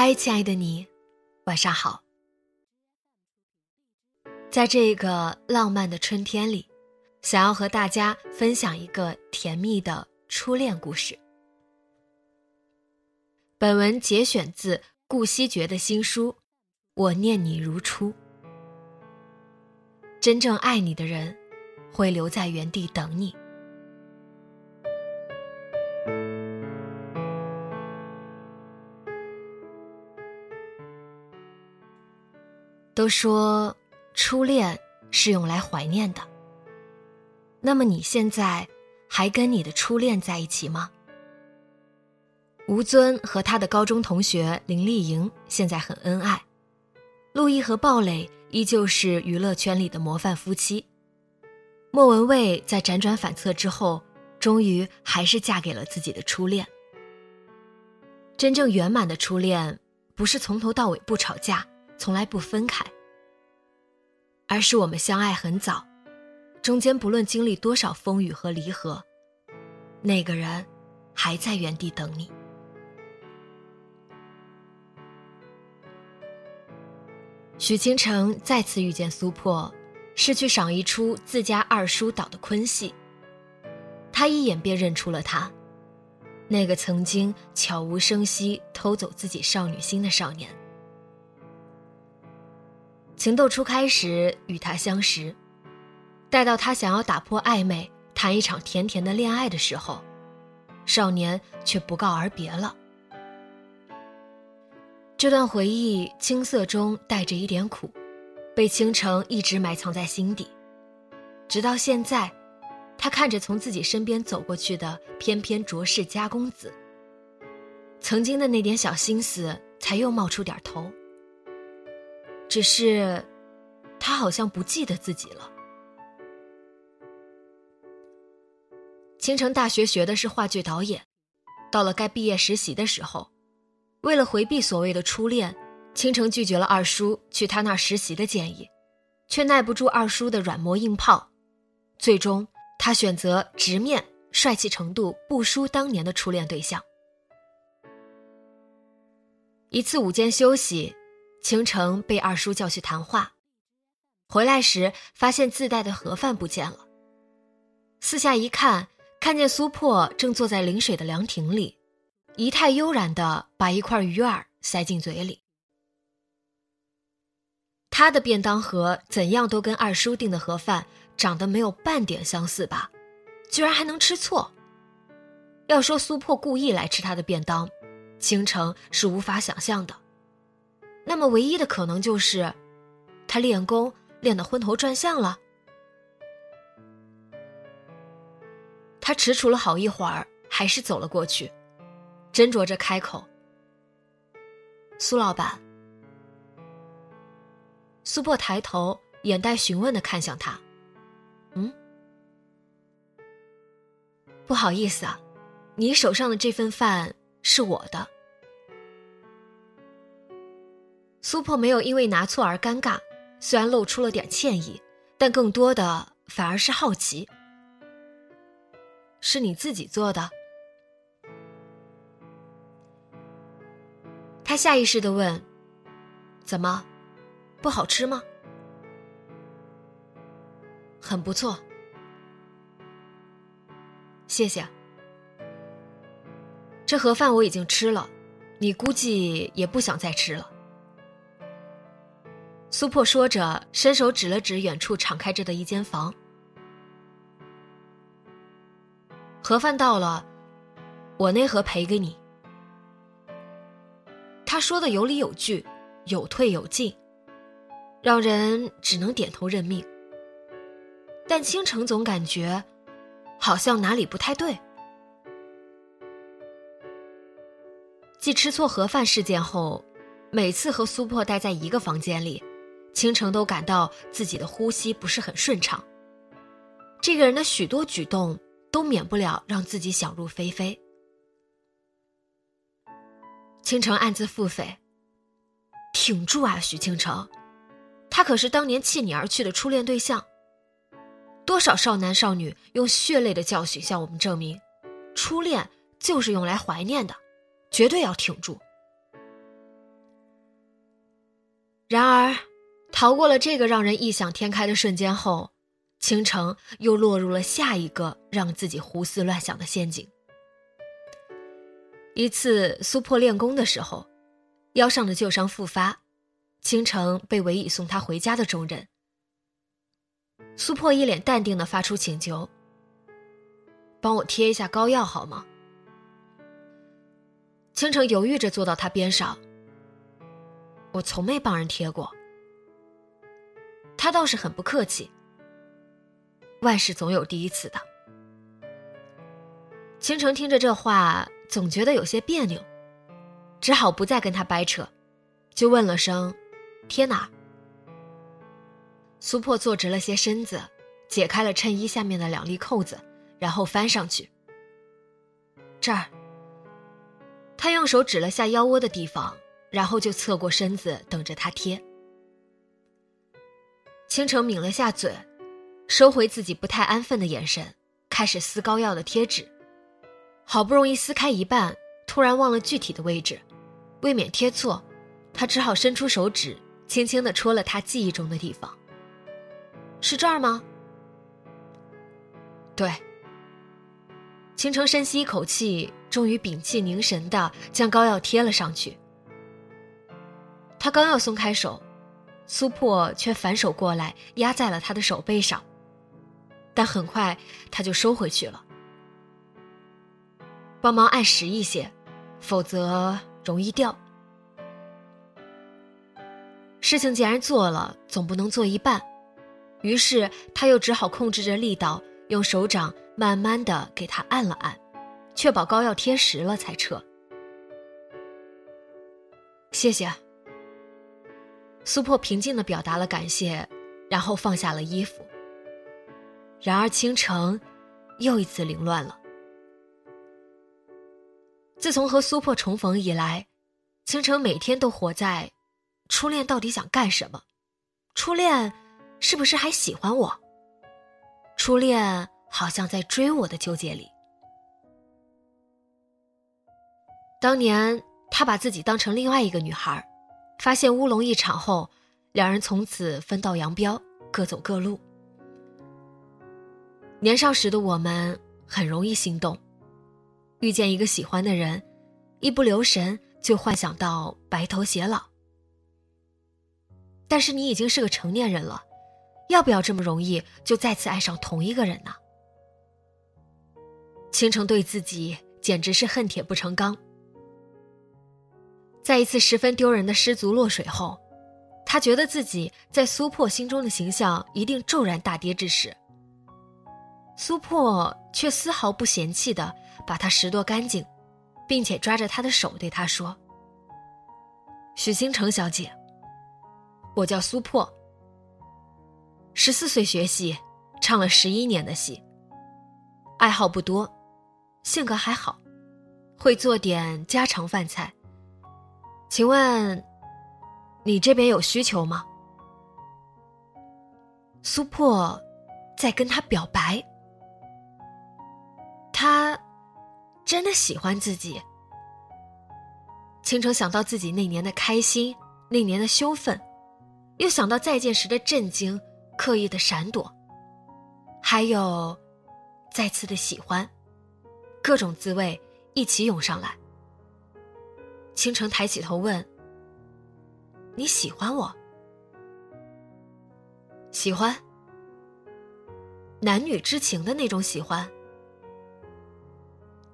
嗨，亲爱的你，晚上好。在这个浪漫的春天里，想要和大家分享一个甜蜜的初恋故事。本文节选自顾惜觉的新书《我念你如初》。真正爱你的人，会留在原地等你。都说初恋是用来怀念的。那么你现在还跟你的初恋在一起吗？吴尊和他的高中同学林丽莹现在很恩爱，陆毅和鲍蕾依旧是娱乐圈里的模范夫妻。莫文蔚在辗转反侧之后，终于还是嫁给了自己的初恋。真正圆满的初恋，不是从头到尾不吵架。从来不分开，而是我们相爱很早，中间不论经历多少风雨和离合，那个人还在原地等你。许清城再次遇见苏破，是去赏一出自家二叔导的昆戏。他一眼便认出了他，那个曾经悄无声息偷走自己少女心的少年。情窦初开时与他相识，待到他想要打破暧昧，谈一场甜甜的恋爱的时候，少年却不告而别了。这段回忆青涩中带着一点苦，被倾城一直埋藏在心底，直到现在，他看着从自己身边走过去的翩翩卓氏家公子，曾经的那点小心思才又冒出点头。只是，他好像不记得自己了。青城大学学的是话剧导演，到了该毕业实习的时候，为了回避所谓的初恋，青城拒绝了二叔去他那儿实习的建议，却耐不住二叔的软磨硬泡，最终他选择直面帅气程度不输当年的初恋对象。一次午间休息。倾城被二叔叫去谈话，回来时发现自带的盒饭不见了。四下一看，看见苏破正坐在临水的凉亭里，仪态悠然的把一块鱼饵塞进嘴里。他的便当盒怎样都跟二叔订的盒饭长得没有半点相似吧？居然还能吃错。要说苏破故意来吃他的便当，倾城是无法想象的。那么，唯一的可能就是，他练功练得昏头转向了。他踟蹰了好一会儿，还是走了过去，斟酌着开口：“苏老板。”苏破抬头，眼带询问的看向他：“嗯，不好意思啊，你手上的这份饭是我的。”苏破没有因为拿错而尴尬，虽然露出了点歉意，但更多的反而是好奇。是你自己做的？他下意识的问：“怎么，不好吃吗？”很不错，谢谢。这盒饭我已经吃了，你估计也不想再吃了。”苏破说着，伸手指了指远处敞开着的一间房。盒饭到了，我那盒赔给你。他说的有理有据，有退有进，让人只能点头认命。但倾城总感觉，好像哪里不太对。继吃错盒饭事件后，每次和苏破待在一个房间里。倾城都感到自己的呼吸不是很顺畅。这个人的许多举动都免不了让自己想入非非。倾城暗自腹诽：“挺住啊，许倾城，他可是当年弃你而去的初恋对象。多少少男少女用血泪的教训向我们证明，初恋就是用来怀念的，绝对要挺住。”然而。逃过了这个让人异想天开的瞬间后，倾城又落入了下一个让自己胡思乱想的陷阱。一次苏破练功的时候，腰上的旧伤复发，倾城被委以送他回家的重任。苏破一脸淡定的发出请求：“帮我贴一下膏药好吗？”倾城犹豫着坐到他边上：“我从没帮人贴过。”他倒是很不客气。万事总有第一次的。倾城听着这话，总觉得有些别扭，只好不再跟他掰扯，就问了声：“贴哪？”苏破坐直了些身子，解开了衬衣下面的两粒扣子，然后翻上去。这儿。他用手指了下腰窝的地方，然后就侧过身子等着他贴。倾城抿了下嘴，收回自己不太安分的眼神，开始撕膏药的贴纸。好不容易撕开一半，突然忘了具体的位置，未免贴错，他只好伸出手指，轻轻地戳了他记忆中的地方。是这儿吗？对。倾城深吸一口气，终于屏气凝神地将膏药贴了上去。他刚要松开手。苏破却反手过来压在了他的手背上，但很快他就收回去了。帮忙按实一些，否则容易掉。事情既然做了，总不能做一半，于是他又只好控制着力道，用手掌慢慢的给他按了按，确保膏药贴实了才撤。谢谢。苏破平静的表达了感谢，然后放下了衣服。然而倾城又一次凌乱了。自从和苏破重逢以来，倾城每天都活在初恋到底想干什么？初恋是不是还喜欢我？初恋好像在追我的纠结里。当年他把自己当成另外一个女孩发现乌龙一场后，两人从此分道扬镳，各走各路。年少时的我们很容易心动，遇见一个喜欢的人，一不留神就幻想到白头偕老。但是你已经是个成年人了，要不要这么容易就再次爱上同一个人呢？倾城对自己简直是恨铁不成钢。在一次十分丢人的失足落水后，他觉得自己在苏破心中的形象一定骤然大跌之时，苏破却丝毫不嫌弃的把他拾掇干净，并且抓着他的手对他说：“许星城小姐，我叫苏破。十四岁学戏，唱了十一年的戏，爱好不多，性格还好，会做点家常饭菜。”请问，你这边有需求吗？苏破在跟他表白，他真的喜欢自己。倾城想到自己那年的开心，那年的羞愤，又想到再见时的震惊、刻意的闪躲，还有再次的喜欢，各种滋味一起涌上来。倾城抬起头问：“你喜欢我？喜欢？男女之情的那种喜欢？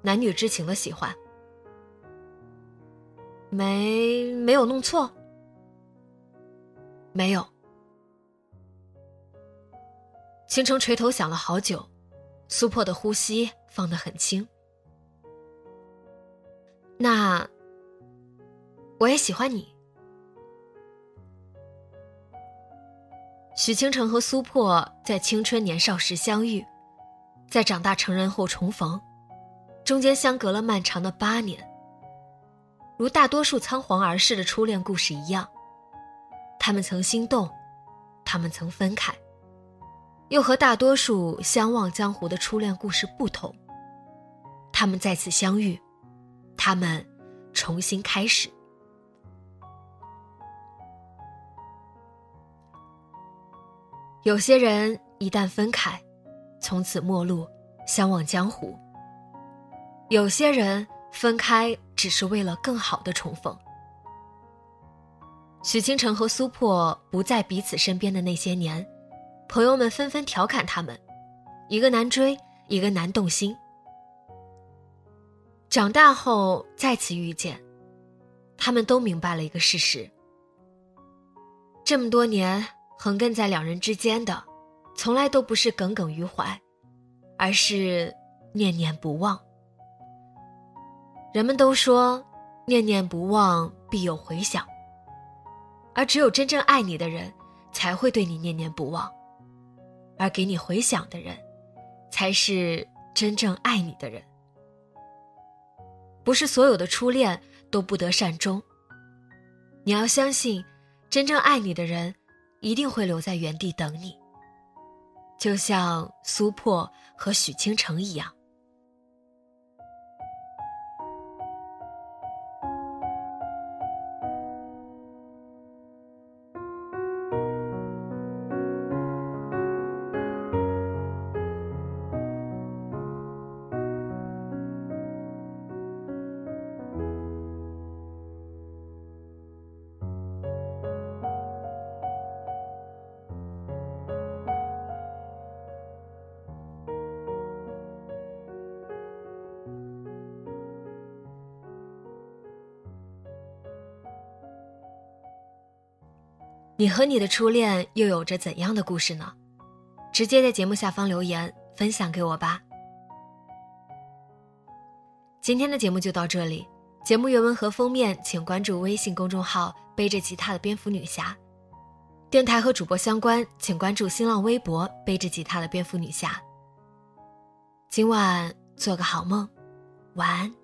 男女之情的喜欢？没没有弄错？没有。”倾城垂头想了好久，苏破的呼吸放得很轻。那。我也喜欢你。许倾城和苏破在青春年少时相遇，在长大成人后重逢，中间相隔了漫长的八年。如大多数仓皇而逝的初恋故事一样，他们曾心动，他们曾分开，又和大多数相忘江湖的初恋故事不同，他们再次相遇，他们重新开始。有些人一旦分开，从此陌路，相忘江湖；有些人分开只是为了更好的重逢。许清城和苏破不在彼此身边的那些年，朋友们纷纷调侃他们：一个难追，一个难动心。长大后再次遇见，他们都明白了一个事实：这么多年。横亘在两人之间的，从来都不是耿耿于怀，而是念念不忘。人们都说，念念不忘必有回响，而只有真正爱你的人，才会对你念念不忘，而给你回响的人，才是真正爱你的人。不是所有的初恋都不得善终，你要相信，真正爱你的人。一定会留在原地等你，就像苏破和许倾城一样。你和你的初恋又有着怎样的故事呢？直接在节目下方留言分享给我吧。今天的节目就到这里，节目原文和封面请关注微信公众号“背着吉他的蝙蝠女侠”，电台和主播相关请关注新浪微博“背着吉他的蝙蝠女侠”。今晚做个好梦，晚安。